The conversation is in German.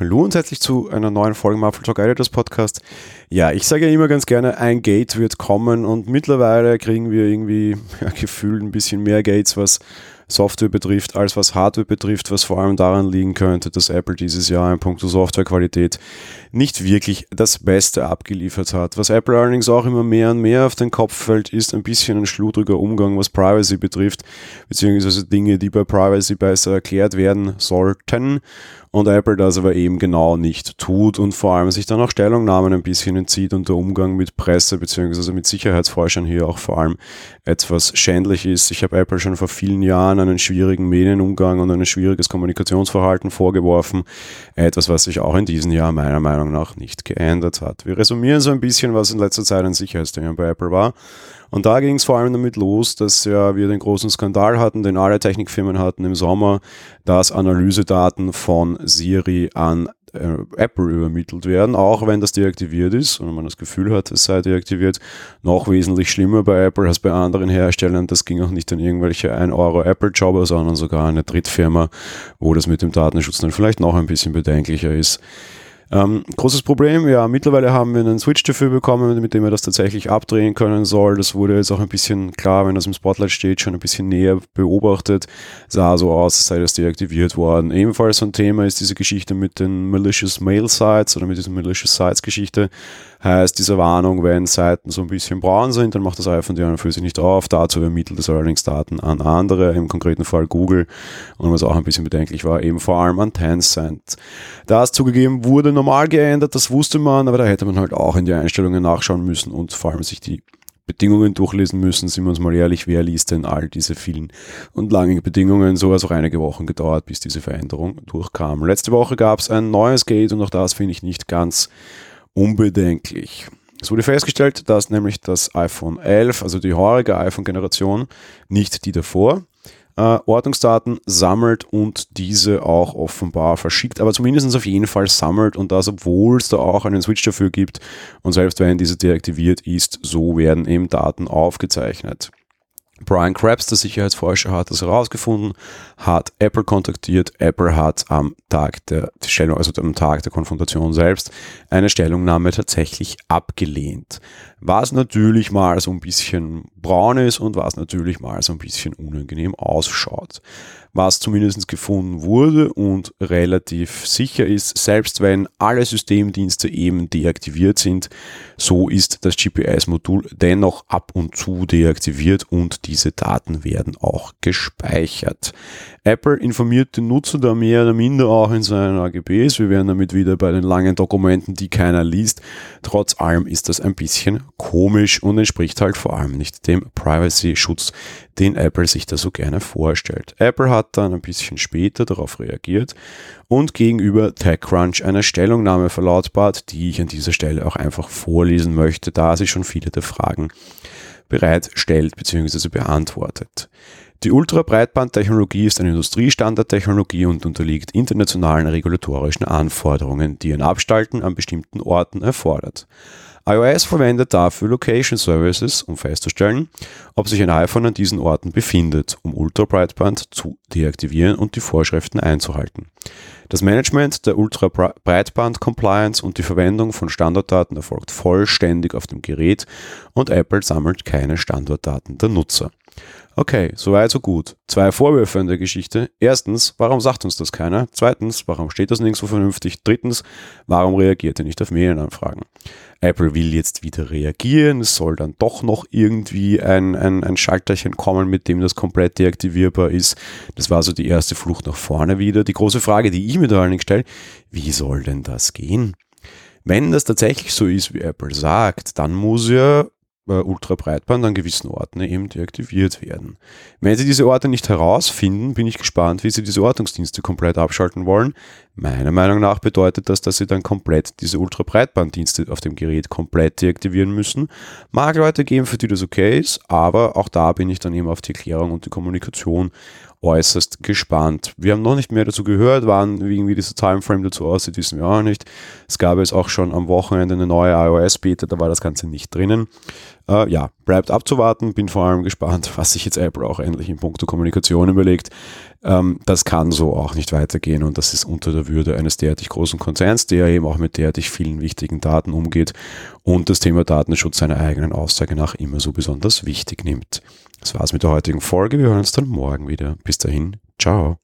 Hallo und herzlich zu einer neuen Folge Muffle Talk Editors Podcast. Ja, ich sage ja immer ganz gerne, ein Gate wird kommen und mittlerweile kriegen wir irgendwie ja, gefühlt ein bisschen mehr Gates, was Software betrifft, als was Hardware betrifft, was vor allem daran liegen könnte, dass Apple dieses Jahr in puncto Softwarequalität nicht wirklich das Beste abgeliefert hat. Was Apple allerdings auch immer mehr und mehr auf den Kopf fällt, ist ein bisschen ein schludriger Umgang, was Privacy betrifft, beziehungsweise Dinge, die bei Privacy besser erklärt werden sollten und Apple das aber eben genau nicht tut und vor allem sich dann auch Stellungnahmen ein bisschen entzieht und der Umgang mit Presse bzw. mit Sicherheitsforschern hier auch vor allem etwas schändlich ist. Ich habe Apple schon vor vielen Jahren einen schwierigen Medienumgang und ein schwieriges Kommunikationsverhalten vorgeworfen, etwas, was sich auch in diesem Jahr meiner Meinung nach nicht geändert hat. Wir resumieren so ein bisschen, was in letzter Zeit ein Sicherheitsthema bei Apple war und da ging es vor allem damit los, dass ja wir den großen Skandal hatten, den alle Technikfirmen hatten im Sommer, dass Analysedaten von Siri an Apple übermittelt werden, auch wenn das deaktiviert ist und man das Gefühl hat, es sei deaktiviert, noch wesentlich schlimmer bei Apple als bei anderen Herstellern. Das ging auch nicht an irgendwelche 1 Euro Apple-Jobber, sondern sogar eine Drittfirma, wo das mit dem Datenschutz dann vielleicht noch ein bisschen bedenklicher ist. Ähm, großes Problem, ja, mittlerweile haben wir einen Switch dafür bekommen, mit dem wir das tatsächlich abdrehen können soll. Das wurde jetzt auch ein bisschen klar, wenn das im Spotlight steht, schon ein bisschen näher beobachtet. Sah so aus, als sei das deaktiviert worden. Ebenfalls so ein Thema ist diese Geschichte mit den Malicious Mail Sites oder mit dieser Malicious Sites Geschichte heißt diese Warnung, wenn Seiten so ein bisschen braun sind, dann macht das iPhone die für sich nicht auf. Dazu ermittelt es allerdings Daten an andere, im konkreten Fall Google. Und was auch ein bisschen bedenklich war, eben vor allem an Tencent. Das zugegeben wurde normal geändert, das wusste man, aber da hätte man halt auch in die Einstellungen nachschauen müssen und vor allem sich die Bedingungen durchlesen müssen, sind wir uns mal ehrlich, wer liest denn all diese vielen und langen Bedingungen? So hat es auch einige Wochen gedauert, bis diese Veränderung durchkam. Letzte Woche gab es ein neues Gate und auch das finde ich nicht ganz unbedenklich. Es wurde festgestellt, dass nämlich das iPhone 11, also die heurige iPhone-Generation, nicht die davor, äh, Ordnungsdaten sammelt und diese auch offenbar verschickt, aber zumindest auf jeden Fall sammelt und das, obwohl es da auch einen Switch dafür gibt und selbst wenn diese deaktiviert ist, so werden eben Daten aufgezeichnet. Brian Krebs, der Sicherheitsforscher, hat das herausgefunden, hat Apple kontaktiert. Apple hat am Tag der Stellung, also am Tag der Konfrontation selbst, eine Stellungnahme tatsächlich abgelehnt. Was natürlich mal so ein bisschen braun ist und was natürlich mal so ein bisschen unangenehm ausschaut was zumindest gefunden wurde und relativ sicher ist, selbst wenn alle Systemdienste eben deaktiviert sind, so ist das GPS-Modul dennoch ab und zu deaktiviert und diese Daten werden auch gespeichert. Apple informiert den Nutzer da mehr oder minder auch in seinen AGBs. Wir wären damit wieder bei den langen Dokumenten, die keiner liest. Trotz allem ist das ein bisschen komisch und entspricht halt vor allem nicht dem Privacy-Schutz, den Apple sich da so gerne vorstellt. Apple hat dann ein bisschen später darauf reagiert und gegenüber TechCrunch eine Stellungnahme verlautbart, die ich an dieser Stelle auch einfach vorlesen möchte, da sie schon viele der Fragen bereitstellt bzw. beantwortet. Die Ultrabreitbandtechnologie ist eine Industriestandardtechnologie und unterliegt internationalen regulatorischen Anforderungen, die ein Abstalten an bestimmten Orten erfordert. iOS verwendet dafür Location Services, um festzustellen, ob sich ein iPhone an diesen Orten befindet, um Ultrabreitband zu deaktivieren und die Vorschriften einzuhalten. Das Management der Ultra-Breitband-Compliance und die Verwendung von Standortdaten erfolgt vollständig auf dem Gerät und Apple sammelt keine Standortdaten der Nutzer. Okay, soweit so gut. Zwei Vorwürfe in der Geschichte. Erstens, warum sagt uns das keiner? Zweitens, warum steht das nirgendwo vernünftig? Drittens, warum reagiert er nicht auf Medienanfragen? Apple will jetzt wieder reagieren. Es soll dann doch noch irgendwie ein, ein, ein Schalterchen kommen, mit dem das komplett deaktivierbar ist. Das war so die erste Flucht nach vorne wieder. Die große Frage, die ich mir da allerdings stelle, wie soll denn das gehen? Wenn das tatsächlich so ist, wie Apple sagt, dann muss ja äh, Ultrabreitband an gewissen Orten eben deaktiviert werden. Wenn Sie diese Orte nicht herausfinden, bin ich gespannt, wie Sie diese Ortungsdienste komplett abschalten wollen. Meiner Meinung nach bedeutet das, dass Sie dann komplett diese Ultrabreitbanddienste auf dem Gerät komplett deaktivieren müssen. Mag Leute geben, für die das okay ist, aber auch da bin ich dann eben auf die Klärung und die Kommunikation äußerst gespannt. Wir haben noch nicht mehr dazu gehört, wann irgendwie dieser Timeframe dazu aussieht, wissen wir auch nicht. Es gab jetzt auch schon am Wochenende eine neue iOS-Beta, da war das Ganze nicht drinnen. Äh, ja, bleibt abzuwarten, bin vor allem gespannt, was sich jetzt Apple auch endlich in puncto Kommunikation überlegt. Ähm, das kann so auch nicht weitergehen und das ist unter der Würde eines derartig großen Konzerns, der eben auch mit derartig vielen wichtigen Daten umgeht und das Thema Datenschutz seiner eigenen Aussage nach immer so besonders wichtig nimmt. Das war's mit der heutigen Folge. Wir hören uns dann morgen wieder. Bis dahin, ciao.